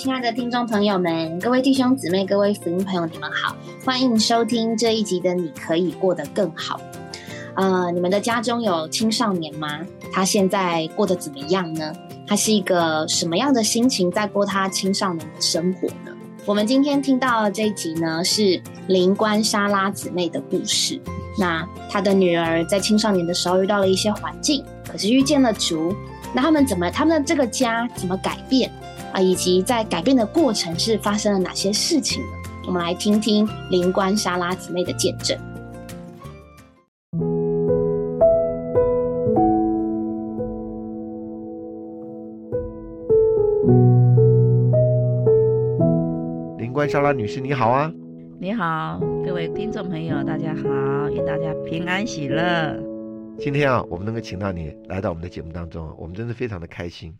亲爱的听众朋友们，各位弟兄姊妹，各位福音朋友，你们好，欢迎收听这一集的《你可以过得更好》。呃，你们的家中有青少年吗？他现在过得怎么样呢？他是一个什么样的心情在过他青少年的生活呢？我们今天听到这一集呢，是灵官莎拉姊妹的故事。那她的女儿在青少年的时候遇到了一些环境，可是遇见了主。那他们怎么，他们的这个家怎么改变啊？以及在改变的过程是发生了哪些事情呢？我们来听听灵官莎拉姊妹的见证。灵官莎拉女士，你好啊！你好，各位听众朋友，大家好，愿大家平安喜乐。今天啊，我们能够请到你来到我们的节目当中，我们真的非常的开心。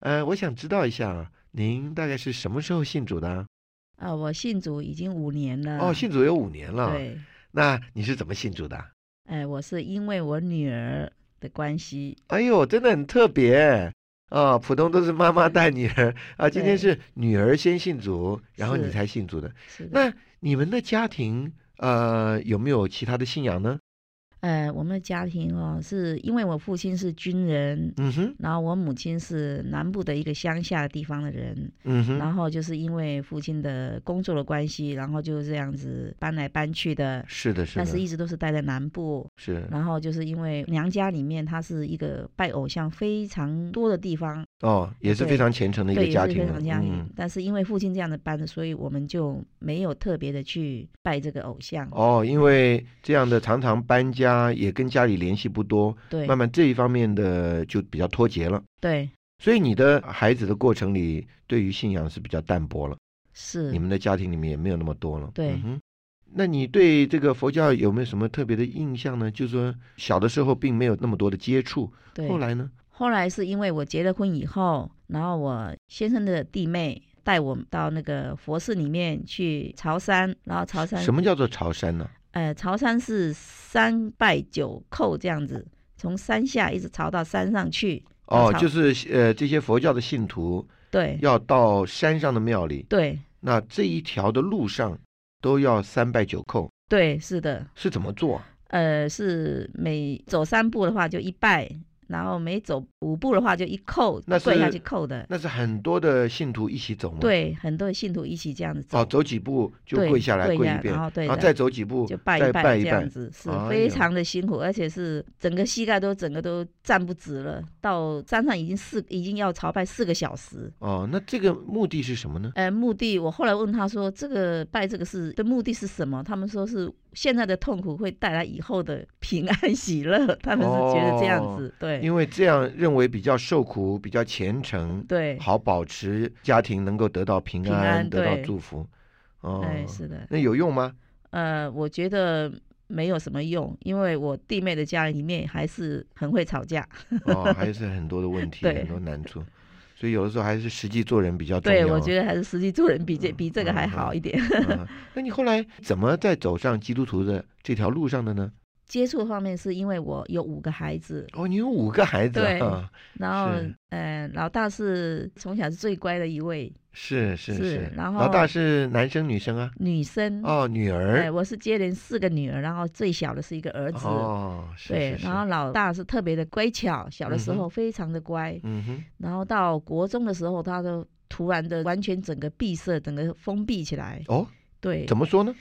呃，我想知道一下，您大概是什么时候信主的？啊，我信主已经五年了。哦，信主有五年了。对。那你是怎么信主的？哎，我是因为我女儿的关系。哎呦，真的很特别啊！普通都是妈妈带女儿啊，今天是女儿先信主，然后你才信主的。是的。那你们的家庭呃有没有其他的信仰呢？呃，我们的家庭哦，是因为我父亲是军人，嗯哼，然后我母亲是南部的一个乡下地方的人，嗯哼，然后就是因为父亲的工作的关系，然后就这样子搬来搬去的，是的，是的，但是一直都是待在南部，是，然后就是因为娘家里面它是一个拜偶像非常多的地方，哦，也是非常虔诚的一个家庭，非常家庭，但是因为父亲这样的搬，所以我们就没有特别的去拜这个偶像，哦，因为这样的常常搬家。家也跟家里联系不多，对，慢慢这一方面的就比较脱节了，对，所以你的孩子的过程里，对于信仰是比较淡薄了，是，你们的家庭里面也没有那么多了，对，嗯那你对这个佛教有没有什么特别的印象呢？就是说小的时候并没有那么多的接触，对，后来呢？后来是因为我结了婚以后，然后我先生的弟妹带我到那个佛寺里面去朝山，然后朝山，什么叫做朝山呢？呃，朝山是三拜九叩这样子，从山下一直朝到山上去。哦，就是呃，这些佛教的信徒对，要到山上的庙里。对，那这一条的路上都要三拜九叩。对，是的。是怎么做？呃，是每走三步的话就一拜。然后每走五步的话，就一扣，跪下去扣的。那是很多的信徒一起走吗？对，很多的信徒一起这样子走。哦，走几步就跪下来跪一遍，然后对，然后再走几步就拜一拜，这样子是非常的辛苦，而且是整个膝盖都整个都站不直了。到山上已经四已经要朝拜四个小时。哦，那这个目的是什么呢？呃，目的我后来问他说，这个拜这个是的目的是什么？他们说是。现在的痛苦会带来以后的平安喜乐，他们是觉得这样子，对，因为这样认为比较受苦，比较虔诚，对，好保持家庭能够得到平安，得到祝福。哦，是的，那有用吗？呃，我觉得没有什么用，因为我弟妹的家里面还是很会吵架，哦，还是很多的问题，很多难处。所以有的时候还是实际做人比较重要。对，我觉得还是实际做人比这比这个还好一点。那你后来怎么在走上基督徒的这条路上的呢？接触方面是因为我有五个孩子。哦，你有五个孩子。对。然后，呃，老大是从小是最乖的一位。是是是。然后老大是男生女生啊？女生。哦，女儿。哎，我是接连四个女儿，然后最小的是一个儿子。哦，是。对，然后老大是特别的乖巧，小的时候非常的乖。嗯哼。然后到国中的时候，他都突然的完全整个闭塞，整个封闭起来。哦。对。怎么说呢？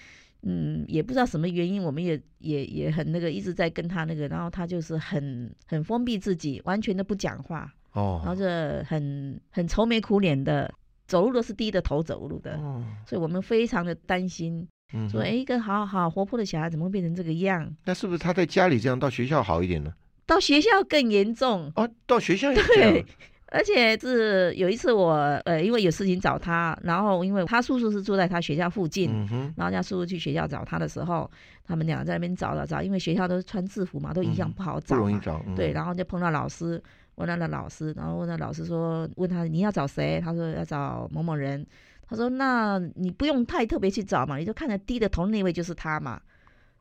嗯，也不知道什么原因，我们也也也很那个，一直在跟他那个，然后他就是很很封闭自己，完全的不讲话，哦，然后就很很愁眉苦脸的，走路都是低着头走路的，哦，所以我们非常的担心，嗯，说哎，一个好好活泼的小孩怎么会变成这个样？那是不是他在家里这样，到学校好一点呢？到学校更严重哦，到学校也这样。而且是有一次我呃，因为有事情找他，然后因为他叔叔是住在他学校附近，然后家叔叔去学校找他的时候，他们俩在那边找找找，因为学校都是穿制服嘛，都一样不好找，不容易找。对，然后就碰到老师，问他的老师，然后问他老师说，问他你要找谁？他说要找某某人。他说那你不用太特别去找嘛，你就看着低着头那位就是他嘛。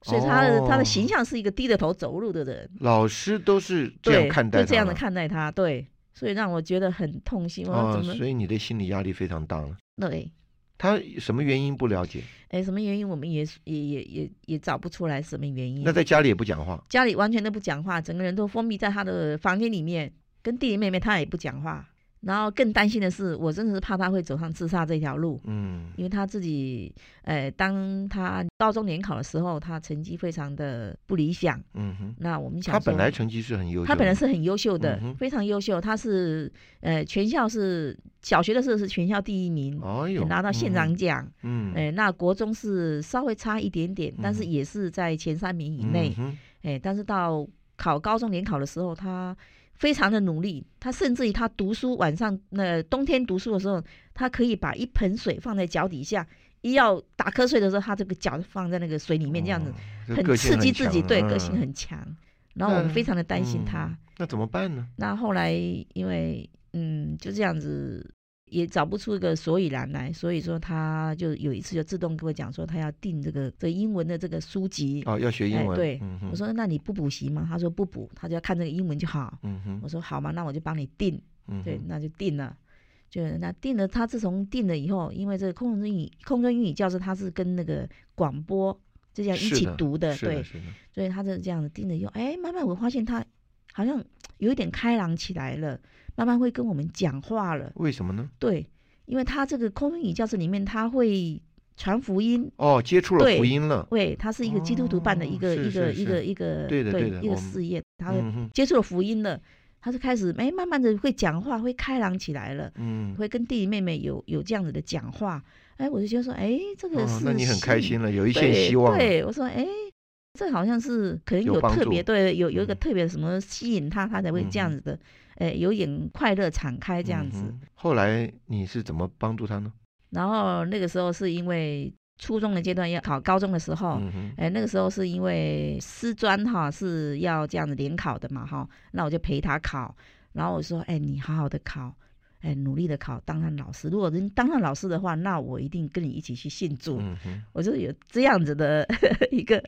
所以他的他的形象是一个低着头走路的人。老师都是这样看待，就这样的看待他，对。所以让我觉得很痛心。哦，所以你的心理压力非常大了。对，他什么原因不了解？哎，什么原因我们也也也也也找不出来什么原因。那在家里也不讲话，家里完全都不讲话，整个人都封闭在他的房间里面，跟弟弟妹妹他也不讲话。然后更担心的是，我真的是怕他会走上自杀这条路。嗯，因为他自己，呃，当他高中联考的时候，他成绩非常的不理想。嗯哼，那我们想，他本来成绩是很优秀，他本来是很优秀的，嗯非常优秀。他是呃，全校是小学的时候是全校第一名，哦哟，拿到县长奖。嗯，哎、那国中是稍微差一点点，但是嗯也是在前三名以内。嗯哼哎、但是到考高中联考的时候，他非常的努力，他甚至于他读书晚上那冬天读书的时候，他可以把一盆水放在脚底下，一要打瞌睡的时候，他这个脚放在那个水里面，这样子、很刺激自己，对，嗯个性很强。然后我们非常的担心他。嗯那怎么办呢？那后来因为嗯就这样子。也找不出一个所以然来，所以说他就有一次就自动跟我讲说，他要订这个这英文的这个书籍。哦，要学英文，哎对嗯我说那你不补习吗？他说不补，他就要看这个英文就好。嗯哼，我说好嘛，那我就帮你订，嗯对，那就订了。就那订了，他自从订了以后，因为这个空中英语空中英语教室，他是跟那个广播这样一起读的，对所以他就这样子订了以后，哎，慢慢我发现他好像有一点开朗起来了，慢慢会跟我们讲话了，为什么呢？对，因为他这个空中英语教室里面，他会传福音，哦，接触了福音了，对，他是一个基督徒办的一个、一个一个一个对的对的一个事业，他嗯哼，接触了福音了，他就开始哎，慢慢的会讲话，会开朗起来了，嗯，会跟弟弟妹妹有有这样子的讲话，哎，我就觉得说，哎，这个是、，哦那你很开心了，有一线对希望了，对，我说，哎，这好像是可能有特别对，有有一个嗯特别什么吸引他，他才会这样子的，哎，有点快乐敞开这样子。后来你是怎么帮助他呢？然后那个时候是因为初中的阶段要考高中的时候，哎，那个时候是因为师专哈是要这样子联考的嘛哈，那我就陪他考，然后我说，哎，你好好的考，哎，努力的考，当上老师。如果能当上老师的话，那我一定跟你一起去信主。嗯，我就有这样子的 一个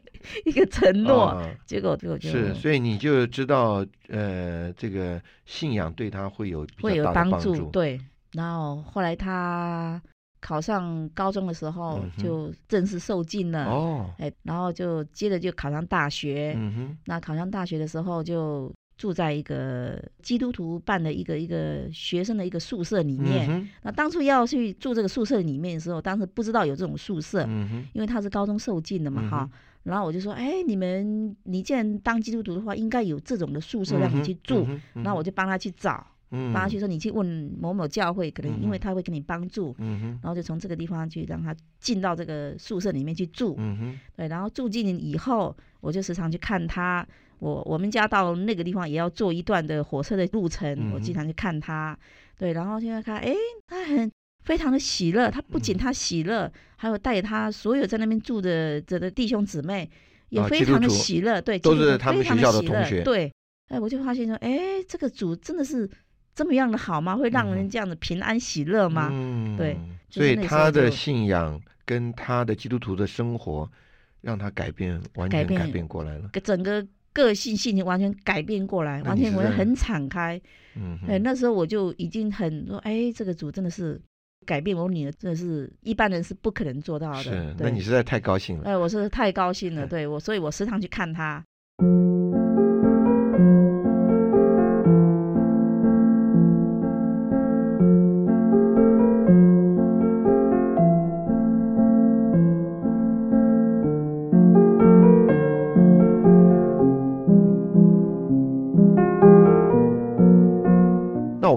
一个承诺，啊结果结果就是所以你就知道，呃，这个信仰对他会有会有帮助，对。然后后来他考上高中的时候就正式受尽了，哦，哎，然后就接着就考上大学。嗯哼，那考上大学的时候就住在一个基督徒办的一个一个学生的一个宿舍里面。嗯那当初要去住这个宿舍里面的时候，当时不知道有这种宿舍，嗯，因为他是高中受尽的嘛，哈、嗯然后我就说，哎，你们你既然当基督徒的话，应该有这种的宿舍让你去住。嗯哼，嗯那我就帮他去找，嗯帮他去说，你去问某某教会，可能因为他会给你帮助。嗯，然后就从这个地方去让他进到这个宿舍里面去住，嗯，对，然后住进以后，我就时常去看他。我我们家到那个地方也要坐一段的火车的路程，我经常去看他，对，然后现在看，哎，他很非常的喜乐，他不仅嗯他喜乐，还有带他所有在那边住的这的弟兄姊妹也啊非常的喜乐，对，基督徒都是他们非常学校的喜乐同学对，哎，我就发现说，哎，这个主真的是这么样的好吗？会让人这样子平安喜乐吗？嗯，对就是所以他的信仰跟他的基督徒的生活，让他改变，完全改变过来了。整个个性性情完全改变过来，完全我很敞开。嗯，哎，那时候我就已经很说，哎，这个主真的是改变我女儿，真的是一般人是不可能做到的。是，那你实在太高兴了。哎，我是太高兴了，嗯对我，所以我时常去看她。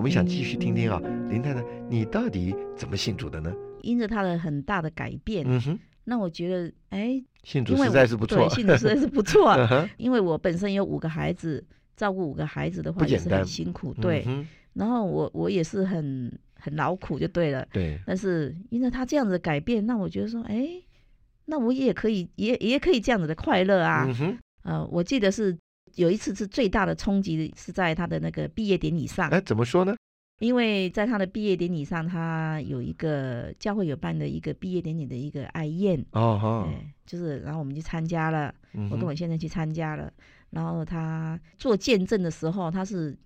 们想继续听听啊，林太太，你到底怎么信主的呢？因着他的很大的改变，嗯哼，那我觉得，哎，信主实在是不错对，。信主实在是不错。因为我本身有五个孩子，照顾五个孩子的话也是很辛苦，对。嗯然后我我也是很很劳苦就对了。对，但是因着他这样子的改变，那我觉得说，哎，那我也可以，也也可以这样子的快乐啊。嗯哼，呃，我记得是有一次是最大的冲击是在他的那个毕业典礼上，哎，怎么说呢？因为在他的毕业典礼上，他有一个教会有办的一个毕业典礼的一个爱宴，哦就是然后我们去参加了，我跟我先生去参加了，然后他做见证的时候，他是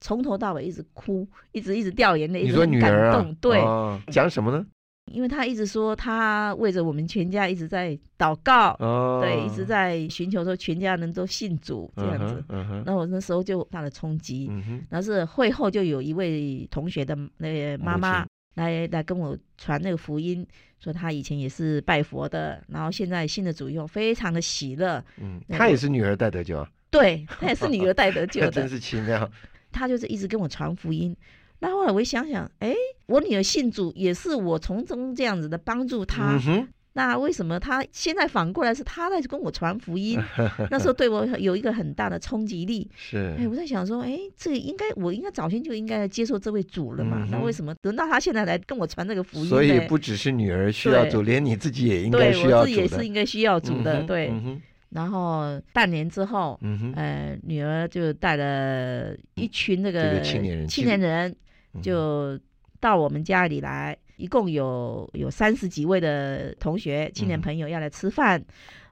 从头到尾一直哭，一直一直掉眼泪，一你说女儿啊动，，对。哦讲什么呢？因为他一直说他为着我们全家一直在祷告，哦，对，一直在寻求说全家人都信主这样子。那我那时候就大的冲击。嗯，然后是会后就有一位同学的那个妈妈来来跟我传那个福音，说她以前也是拜佛的，然后现在信了主以后非常的喜乐。嗯，那他也是女儿带得救啊，对，她也是女儿带得救真，是奇妙。她就是一直跟我传福音。那后来我一想想，哎，我女儿信主也是我从中这样子的帮助她。嗯，那为什么她现在反过来是她在跟我传福音？那时候对我有一个很大的冲击力。是哎，我在想说，哎，这个应该我应该早先就应该接受这位主了嘛？嗯那为什么轮到他现在来跟我传这个福音？所以不只是女儿需要对主，连你自己也应该对需要主的我自己也是。应该需要主的，嗯对。嗯，然后半年之后，呃，女儿就带了一群那个个青年人青年人就到我们家里来，一共有有三十几位的同学、青年嗯朋友要来吃饭。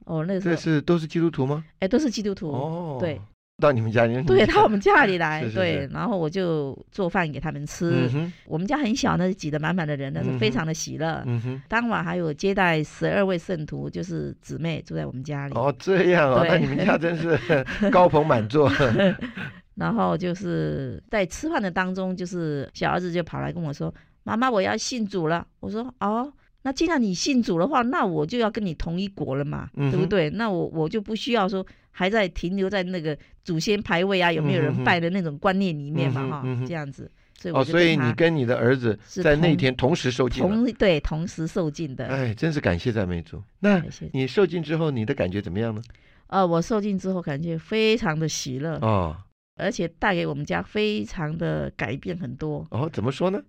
哦，那个时这，是都是基督徒吗？哎，都是基督徒。哦，对，到你们家里，对，到我们家里来，是是对，然后我就做饭给他们吃。嗯，我们家很小，那挤得满满的人，那是非常的喜乐。当晚还有接待十二位圣徒，就是姊妹住在我们家里。哦，这样哦，对那你们家真是 高朋满座。然后就是在吃饭的当中，就是小儿子就跑来跟我说：“妈妈，我要信主了。”我说：“哦，那既然你信主的话，那我就要跟你同一国了嘛，嗯对不对？那我我就不需要说还在停留在那个祖先牌位啊，有没有人拜的那种观念里面嘛，哈、这样子。所以哦，所以你跟你的儿子在那同天同时受尽。同对同时受尽的。哎，真是感谢赞美主。那你受尽之后，你的感觉怎么样呢？呃，我受尽之后感觉非常的喜乐，哦而且带给我们家非常的改变很多，哦，怎么说呢？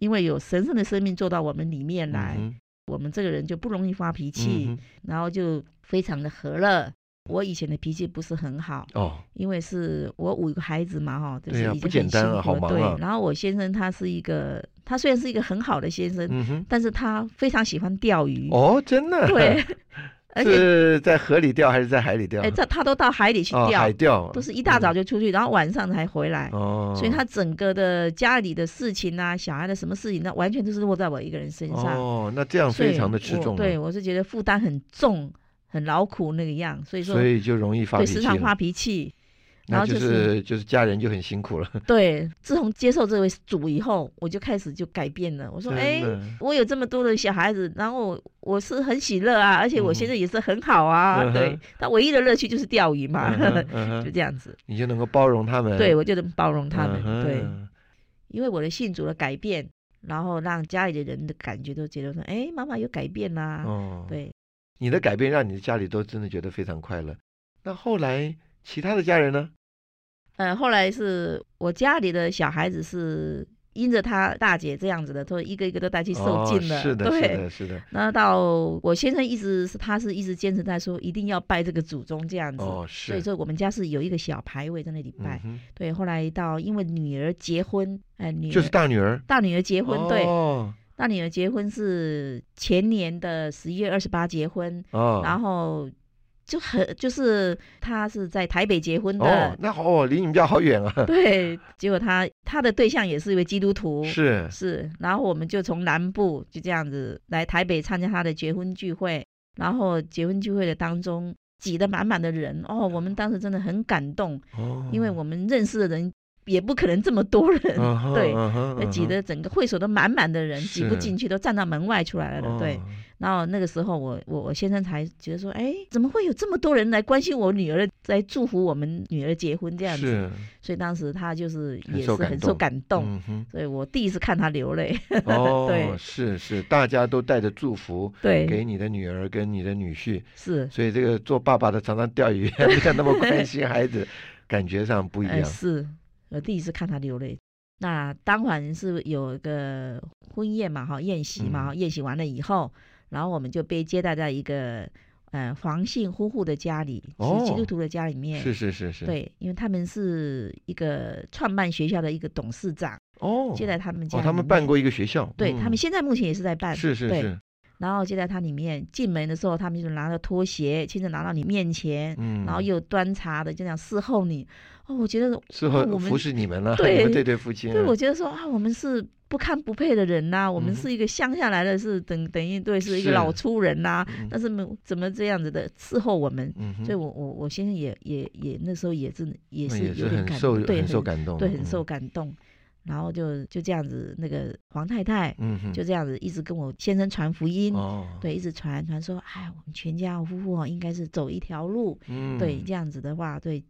因为有神圣的生命做到我们里面来，嗯我们这个人就不容易发脾气，嗯然后就非常的和乐。我以前的脾气不是很好，哦，因为是我五个孩子嘛，哈，就是已经很简单啊辛苦了对然后我先生他是一个，他虽然是一个很好的先生，嗯，但是他非常喜欢钓鱼，哦，真的？对，是在河里钓还是在海里钓？哎，这他都到海里去哦，钓，海钓都是一大早就出去，然后晚上才回来。哦，所以他整个的家里的事情啊，小孩的什么事情，那完全都是落在我一个人身上。哦，那这样非常的吃重啊，对，我是觉得负担很重，很劳苦那个样，所以说所以就容易发对脾气了时常发脾气。然后那就就是就是家人就很辛苦了。对，自从接受这位主以后，我就开始就改变了。我说，哎的，我有这么多的小孩子，然后我我是很喜乐啊，而且我嗯现在也是很好啊。嗯对，他唯一的乐趣就是钓鱼嘛，嗯嗯就哼这样子。你就能够包容他们，对，我就能包容他们。嗯对，因为我的信主的改变，然后让家里的人的感觉都觉得说，哎，妈妈有改变啦、哦，对，你的改变让你的家里都真的觉得非常快乐。那后来其他的家人呢？呃，后来是我家里的小孩子是因着他大姐这样子的，都一个一个都带去受尽了。哦、是的，是的，是的。那到我先生一直是他是一直坚持在说一定要拜这个祖宗这样子，哦，是。所以说我们家是有一个小牌位在那里拜。嗯对，后来到因为女儿结婚，哎、女儿就是大女儿大女儿结婚，对，哦大女儿结婚是前年的十一月二十八结婚，哦，然后就很就是他是在台北结婚的，哦，那好，哦，离你们家好远啊。对，结果他他的对象也是一位基督徒，是，是，然后我们就从南部就这样子来台北参加他的结婚聚会，然后结婚聚会的当中挤得满满的人，哦，我们当时真的很感动，哦，因为我们认识的人也不可能这么多人，对。挤得整个会所都满满的人，挤不进去，都站到门外出来了的。对哦，然后那个时候我，我我先生才觉得说，哎，怎么会有这么多人来关心我女儿，来祝福我们女儿结婚这样子？是，所以当时他就是也是很受感动。所以我第一次看他流泪。哦，对是是，大家都带着祝福对，给你的女儿跟你的女婿，是所以这个做爸爸的常常钓鱼，不像那么关心孩子，感觉上不一哎样。是我第一次看他流泪。那当晚是有一个婚宴嘛，哈，宴席嘛，嗯哈宴席完了以后，然后我们就被接待在一个呃黄姓夫妇的家里，哦是基督徒的家里面。是是是是，，对，因为他们是一个创办学校的一个董事长，哦，接待他们家、哦，他们办。过一个学校，对、嗯他们现在目前也是在办，是是是，然后接在他里面进门的时候，他们就拿着拖鞋，亲自拿到你面前，嗯，然后又端茶的，就这样侍候你。哦，我觉得我们服侍你们了，对对夫妻，对，我觉得说啊，我们是不堪不配的人呐、我们嗯是一个乡下来的，是等等于对是一个老粗人呐、嗯但是没怎么这样子的伺候我们，嗯，所以我我我先生也也也那时候也是也是有点感很受对很受感动，对很受嗯，感动，然后就就这样子，那个黄太太嗯哼，就这样子一直跟我先生传福音，哦，对，一直传传说，哎，我们全家夫妇哦应该是走一条路，嗯，对，这样子的话，对，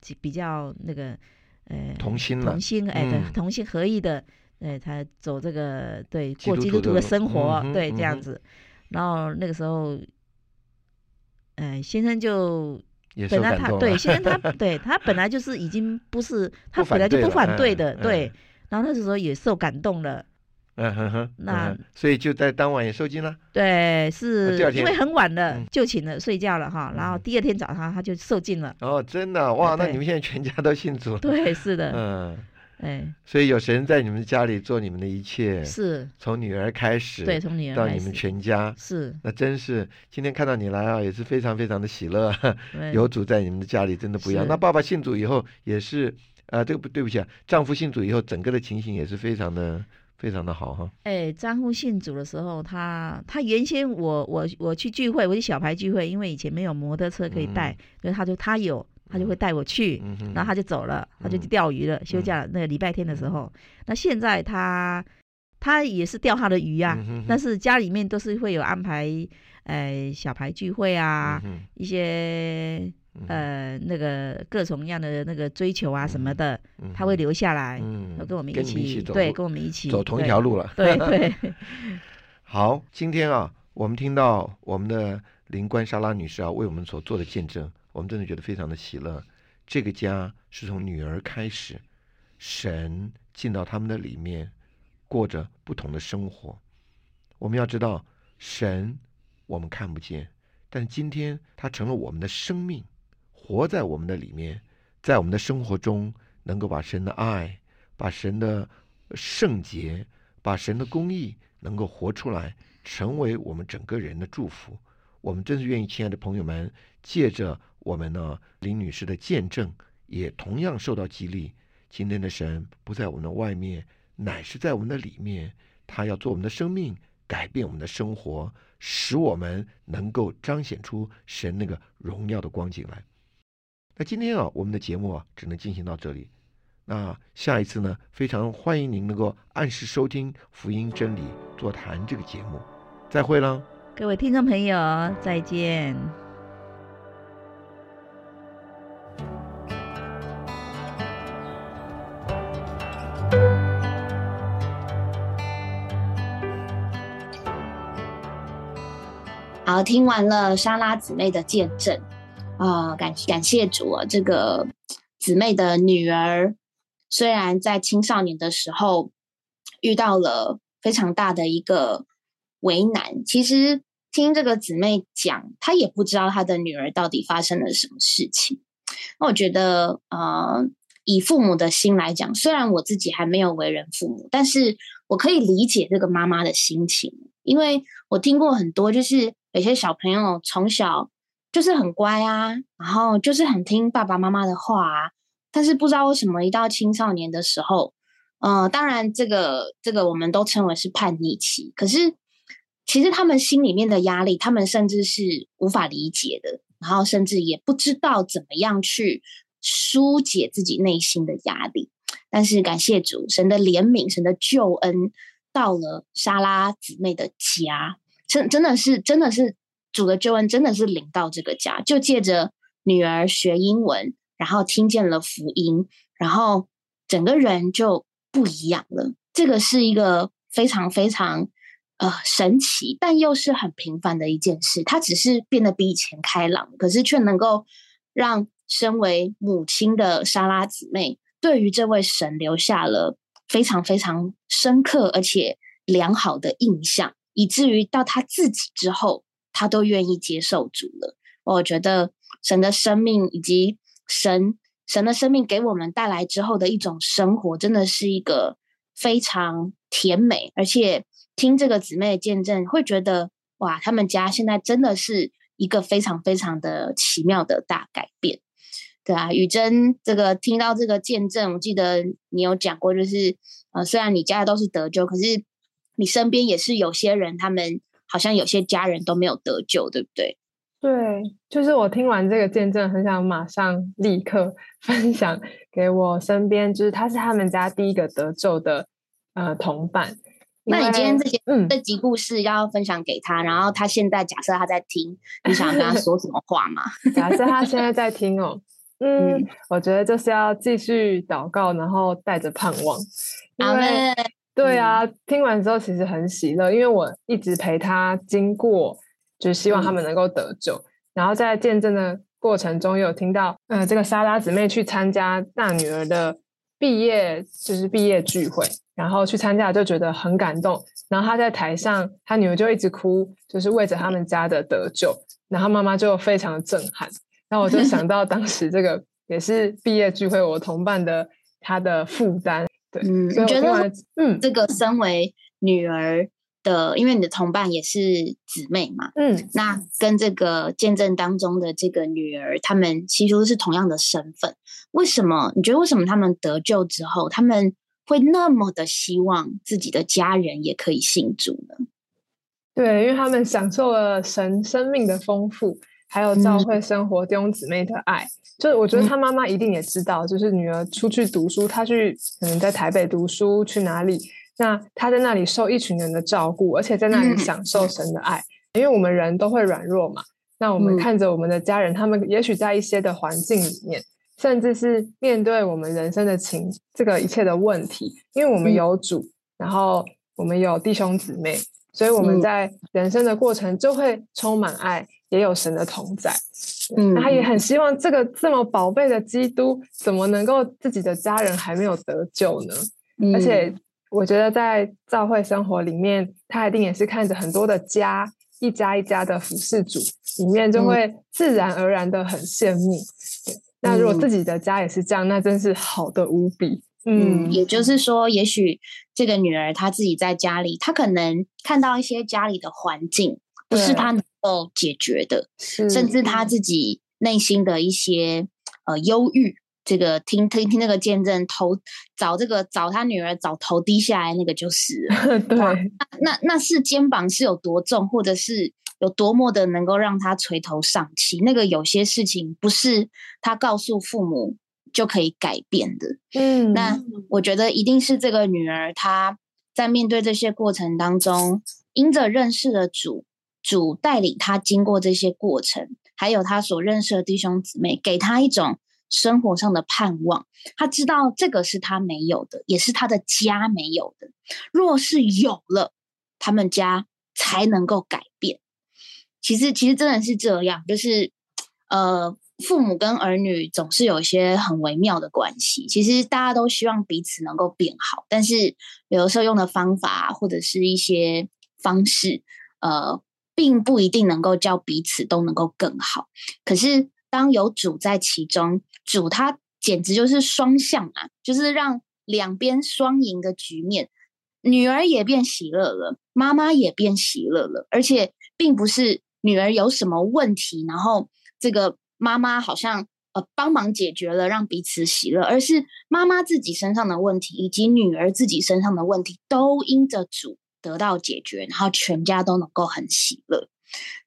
比比较那个呃同心了。同，心哎，对嗯，同心合意的，呃，他走这个对过基督徒的生活嗯，对，这样子。然后那个时候，呃，先生就本来他对先生他 对他本来就是已经不是他本来就不反对的，嗯对。然后那时候也受感动了，嗯哼哼，那嗯所以就在当晚也受惊了，对，是因为很晚了嗯，就请了睡觉了哈。然后嗯第二天早上他就受尽了，哦，真的哇，那你们现在全家都信主。了，对，是的，嗯，哎，所以有神在你们家里做你们的一切，是，从女儿开始，对，从女儿到你们全家，是，那真是今天看到你来啊，也是非常非常的喜乐，有主在你们的家里真的不一样。那爸爸信主以后也是，呃，这个不对不起啊，丈夫信主以后，整个的情形也是非常的非常的好哈。哎，张户信主的时候，他他原先我我我去聚会，我去小牌聚会，因为以前没有摩托车可以带，所以他就他有，他就会带我去，嗯，然后他就走了，他就嗯。去钓鱼了，休假那个礼拜天的时候。那现在他他也是钓他的鱼啊、嗯哼哼。但是家里面都是会有安排，呃，小牌聚会啊，嗯一些呃那个各种样的那个追求啊什么的，嗯他会留下来，嗯。要跟我们一起，对，跟我们一起走同一条路了。对对，好，今天啊，我们听到我们的灵官莎拉女士啊为我们所做的见证，我们真的觉得非常的喜乐。这个家是从女儿开始，神进到他们的里面，过着不同的生活。我们要知道，神我们看不见，但今天他成了我们的生命，活在我们的里面，在我们的生活中，能够把神的爱、把神的圣洁、把神的公义能够活出来，成为我们整个人的祝福。我们真是愿意，亲爱的朋友们，借着我们呢林女士的见证，也同样受到激励。今天的神不在我们的外面，乃是在我们的里面。他要做我们的生命，改变我们的生活，使我们能够彰显出神那个荣耀的光景来。那今天啊，我们的节目啊，只能进行到这里。那下一次呢，非常欢迎您能够按时收听福音真理座谈这个节目。再会了。各位听众朋友，再见。好，听完了莎拉姊妹的见证，啊、感感谢主啊！这个姊妹的女儿，虽然在青少年的时候遇到了非常大的一个为难，其实听这个姊妹讲，她也不知道她的女儿到底发生了什么事情。那我觉得，呃，以父母的心来讲，虽然我自己还没有为人父母，但是我可以理解这个妈妈的心情，因为我听过很多，就是有些小朋友从小就是很乖啊，然后就是很听爸爸妈妈的话啊，但是不知道为什么一到青少年的时候，呃，当然这个这个我们都称为是叛逆期，可是其实他们心里面的压力，他们甚至是无法理解的，然后甚至也不知道怎么样去疏解自己内心的压力。但是感谢主，神的怜悯，神的救恩到了莎拉姊妹的家，真真的是真的是主的救恩，真的是领到这个家，就借着女儿学英文，然后听见了福音，然后整个人就不一样了。这个是一个非常非常呃神奇，但又是很平凡的一件事。他只是变得比以前开朗，可是却能够让身为母亲的莎拉姊妹对于这位神留下了非常非常深刻而且良好的印象，以至于到她自己之后，他都愿意接受主了。我觉得神的生命以及神神的生命给我们带来之后的一种生活，真的是一个非常甜美，而且听这个姊妹的见证，会觉得哇，他们家现在真的是一个非常非常的奇妙的大改变。对啊，雨珍这个听到这个见证，我记得你有讲过，就是呃，虽然你家都是得救，可是你身边也是有些人，他们好像有些家人都没有得救，对不对？对，就是我听完这个见证，很想马上立刻 分享给我身边，就是他是他们家第一个得救的呃同伴。那你今天这些嗯这集故事要分享给他，然后他现在假设他在听，你想跟他说什么话吗？假设他现在在听哦，嗯，我觉得就是要继续祷告，然后带着盼望。因为对啊，听完之后其实很喜乐，因为我一直陪他经过。就是希望他们能够得救，然后在见证的过程中，有听到，呃，这个莎拉姊妹去参加大女儿的毕业，就是毕业聚会，然后去参加就觉得很感动，然后她在台上，她女儿就一直哭，就是为着他们家的得救，然后妈妈就非常的震撼，然后我就想到当时这个也是毕业聚会，我同伴的他的负担，对，嗯，你觉得，嗯，这个身为女儿。的，因为你的同伴也是姊妹嘛，嗯，那跟这个见证当中的这个女儿，他们其实是同样的身份。为什么？你觉得为什么他们得救之后，他们会那么的希望自己的家人也可以信主呢？对，因为他们享受了神生命的丰富，还有教会生活弟兄姊妹的爱。就是我觉得他妈妈一定也知道，就是女儿出去读书，她去可能在台北读书，去哪里？那他在那里受一群人的照顾，而且在那里享受神的爱，因为我们人都会软弱嘛。那我们看着我们的家人，他们也许在一些的环境里面，甚至是面对我们人生的情这个一切的问题，因为我们有主，然后我们有弟兄姊妹，所以我们在人生的过程就会充满爱，也有神的同在。嗯，他也很希望这个这么宝贝的基督，怎么能够自己的家人还没有得救呢？而且。我觉得在教会生活里面，他一定也是看着很多的家，一家一家的服侍主，里面就会自然而然的很羡慕。那如果自己的家也是这样，那真是好的无比。嗯，也就是说，也许这个女儿她自己在家里，她可能看到一些家里的环境不是她能够解决的，甚至她自己内心的一些呃忧郁。这个听听听那个见证，头找这个找他女儿，找头低下来那个就是。对，那那是肩膀是有多重，或者是有多么的能够让他垂头丧气。那个有些事情不是他告诉父母就可以改变的。嗯，那我觉得一定是这个女儿，她在面对这些过程当中，因着认识了主，主带领她经过这些过程，还有她所认识的弟兄姊妹，给她一种。生活上的盼望，她知道这个是她没有的，也是她的家没有的。若是有了，他们家才能够改变。其实，其实真的是这样，就是呃，父母跟儿女总是有一些很微妙的关系。其实大家都希望彼此能够变好，但是有的时候用的方法或者是一些方式，呃，并不一定能够叫彼此都能够更好。可是。当有主在其中，主他简直就是双向啊，就是让两边双赢的局面。女儿也变喜乐了，妈妈也变喜乐了，而且并不是女儿有什么问题，然后这个妈妈好像呃帮忙解决了，让彼此喜乐，而是妈妈自己身上的问题以及女儿自己身上的问题都因着主得到解决，然后全家都能够很喜乐。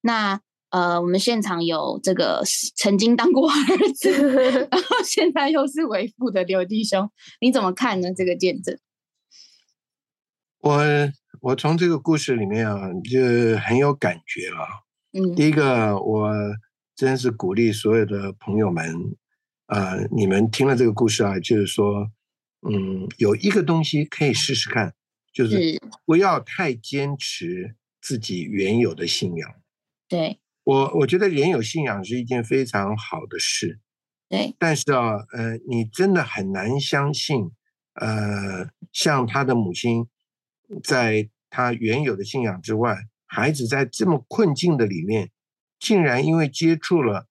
那。呃，我们现场有这个曾经当过儿子，然后现在又是为父的刘弟兄，你怎么看呢？这个见证？我我从这个故事里面啊，就很有感觉啊。嗯，第一个，我真是鼓励所有的朋友们，呃，你们听了这个故事啊，就是说，嗯，有一个东西可以试试看，就是不要太坚持自己原有的信仰。对。我我觉得人有信仰是一件非常好的事，对。但是啊，呃，你真的很难相信，呃，像他的母亲，在他原有的信仰之外，孩子在这么困境的里面，竟然因为接触了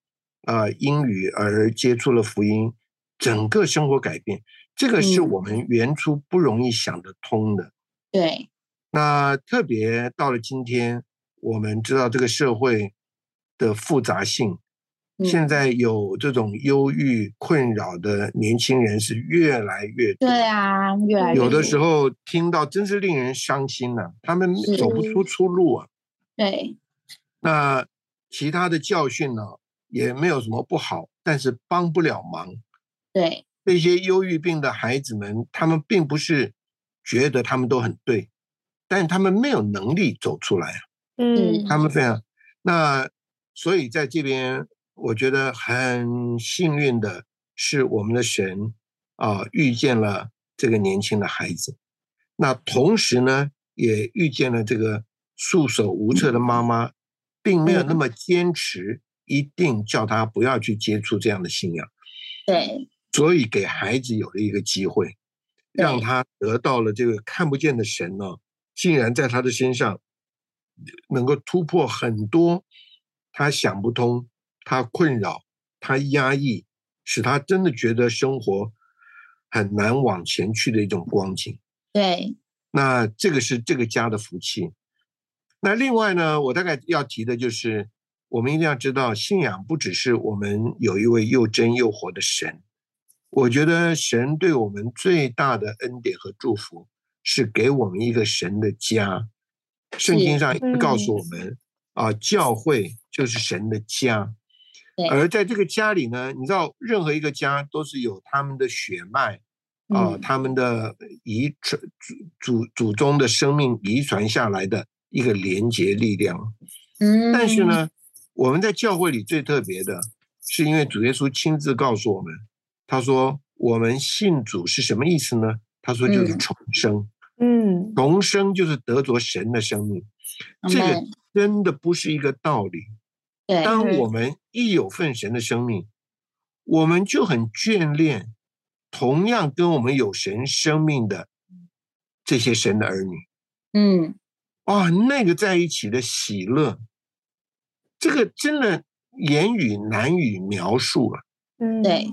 呃英语而接触了福音，整个生活改变，这个是我们原初不容易想得通的。对。那特别到了今天，我们知道这个社会。的复杂性，嗯现在有这种忧郁困扰的年轻人是越来越多。对啊，越来越有的时候听到真是令人伤心呐、他们走不出出路啊。对，那其他的教训呢，也没有什么不好，但是帮不了忙。对，这些忧郁病的孩子们，他们并不是觉得他们都很对，但他们没有能力走出来啊。嗯他们非常那，所以在这边，我觉得很幸运的是，我们的神啊、遇见了这个年轻的孩子，那同时呢，也遇见了这个束手无策的妈妈，并没有那么坚持，一定叫他不要去接触这样的信仰，对，所以给孩子有了一个机会，让他得到了这个看不见的神呢，竟然在他的身上能够突破很多他想不通、他困扰、他压抑，使他真的觉得生活很难往前去的一种光景。对，那这个是这个家的福气。那另外呢，我大概要提的就是，我们一定要知道，信仰不只是我们有一位又真又活的神。我觉得神对我们最大的恩典和祝福，是给我们一个神的家。圣经上告诉我们，啊，教会就是神的家。对而在这个家里呢，你知道，任何一个家都是有他们的血脉，啊、嗯他们的遗传祖祖祖宗的生命遗传下来的一个连结力量。嗯，但是，呢，我们在教会里最特别的，是因为主耶稣亲自告诉我们，他说我们信主是什么意思呢？他说就是嗯重生，嗯重生就是得着神的生命。这个真的不是一个道理。对，当我们一有份神的生命，我们就很眷恋同样跟我们有神生命的这些神的儿女。嗯，哇，那个在一起的喜乐，这个真的言语难以描述了嗯，对，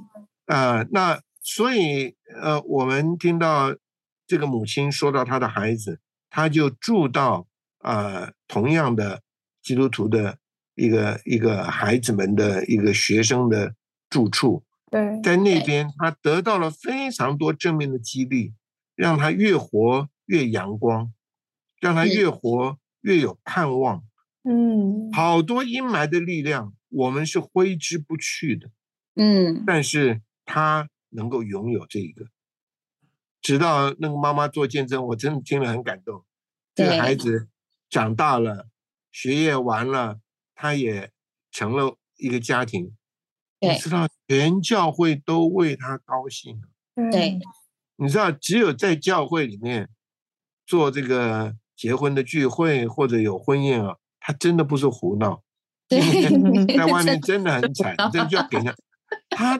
啊、那所以呃，我们听到这个母亲说到她的孩子，她就住到啊、同样的基督徒的一个一个孩子们的一个学生的住处，对，在那边他得到了非常多正面的激励，让他越活越阳光，让他越活越有盼望。嗯，好多阴霾的力量，我们是挥之不去的，嗯，但是他能够拥有这一个。直到那个妈妈做见证，我真的听了很感动。这个孩子长大了，学业完了，他也成了一个家庭。你知道，全教会都为他高兴。对，你知道，只有在教会里面做这个结婚的聚会或者有婚宴啊，他真的不是胡闹。对 在外面真的很惨，这就要给他，他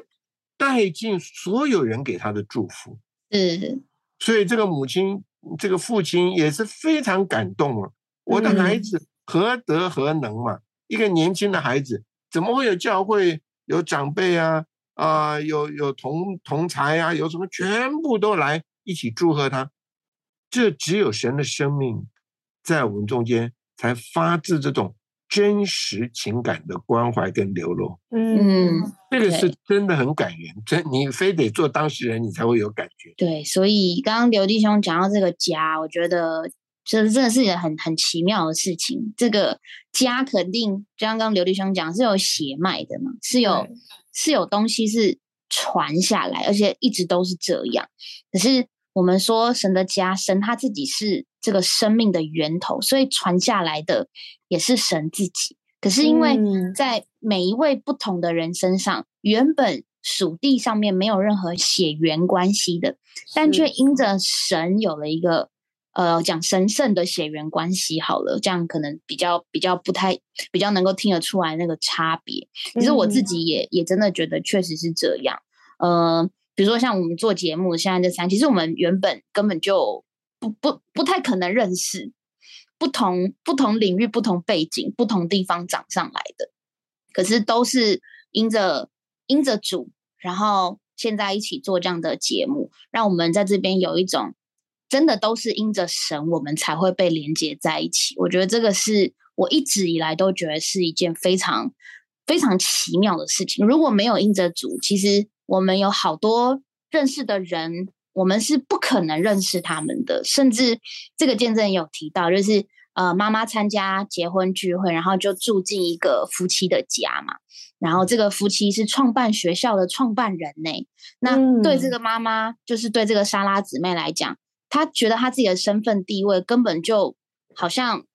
带进所有人给他的祝福，嗯，所以这个母亲、这个父亲也是非常感动啊！我的孩子何德何能嘛？一个年轻的孩子，怎么会有教会有长辈啊啊、有有同同才啊，有什么全部都来一起祝贺他？这只有神的生命在我们中间才发自这种真实情感的关怀跟流露。嗯嗯，这个是真的很感人，真你非得做当事人，你才会有感觉。对，所以刚刚刘弟兄讲到这个家，我觉得这真的是一个很很奇妙的事情。这个家肯定，就像刚刚刘弟兄讲，是有血脉的嘛，是有是有东西是传下来，而且一直都是这样。可是我们说神的家，神他自己是这个生命的源头，所以传下来的也是神自己。可是因为嗯在每一位不同的人身上，原本属地上面没有任何血缘关系的，但却因着神有了一个呃讲神圣的血缘关系，好了，这样可能比较比较不太比较能够听得出来那个差别。其实我自嗯己也也真的觉得确实是这样。呃，比如说像我们做节目现在这三，其实我们原本根本就不不不太可能认识，不同不同领域、不同背景、不同地方长上来的，可是都是因着因着主，然后现在一起做这样的节目，让我们在这边有一种真的都是因着神，我们才会被连接在一起。我觉得这个是我一直以来都觉得是一件非常非常奇妙的事情。如果没有因着主，其实我们有好多认识的人，我们是不可能认识他们的。甚至这个见证有提到，就是呃，妈妈参加结婚聚会，然后就住进一个夫妻的家嘛。然后这个夫妻是创办学校的创办人呢。那对这个妈妈，就是对这个莎拉姊妹来讲，她觉得她自己的身份地位根本就好像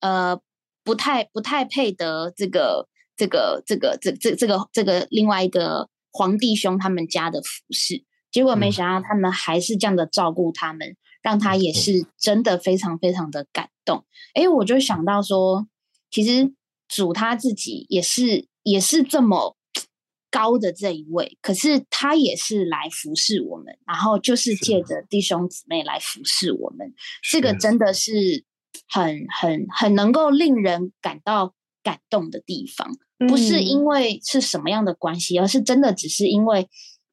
呃不太不太配得这个这个这个这这这个这个另外一个皇帝兄他们家的服饰。结果没想到他们还是这样的照顾他们，让他也是真的非常非常的感动。哎，我就想到说，其实主他自己也是。也是这么高的这一位，可是他也是来服侍我们，然后就是借着弟兄姊妹来服侍我们，这个真的是很很很能够令人感到感动的地方。不是因为是什么样的关系，而是真的只是因为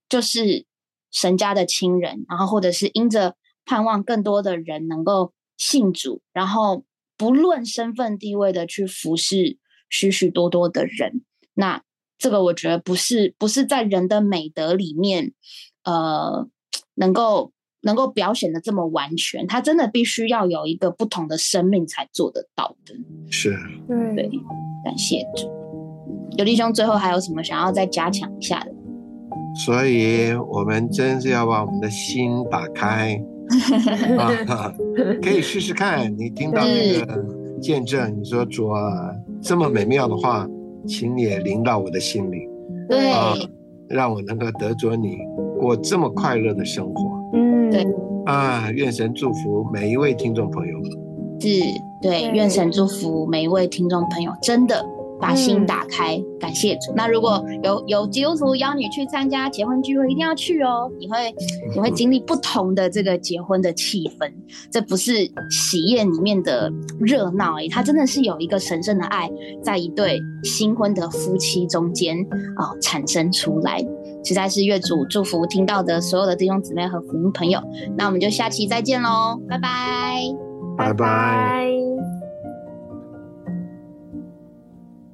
就是神家的亲人，然后或者是因着盼望更多的人能够信主，然后不论身份地位的去服侍许许多多的人。那这个我觉得不是不是在人的美德里面，呃，能够能够表现的这么完全，他真的必须要有一个不同的生命才做得到的。是，对，感谢主。有弟兄最后还有什么想要再加强一下的？所以我们真是要把我们的心打开 啊，可以试试看。你听到那个见证，你说主啊，这么美妙的话。请你也临到我的心里，对，让我能够得着你过这么快乐的生活。嗯，对，啊，愿神祝福每一位听众朋友。是，对，愿神祝福每一位听众朋友，真的。把心打开，感谢主。那如果有有基督徒邀你去参加结婚聚会，一定要去哦。你会你会经历不同的这个结婚的气氛，这不是喜宴里面的热闹哎，它真的是有一个神圣的爱在一对新婚的夫妻中间啊产生出来，实在是月主祝福听到的所有的弟兄姊妹和福音朋友。那我们就下期再见喽，拜拜，拜拜。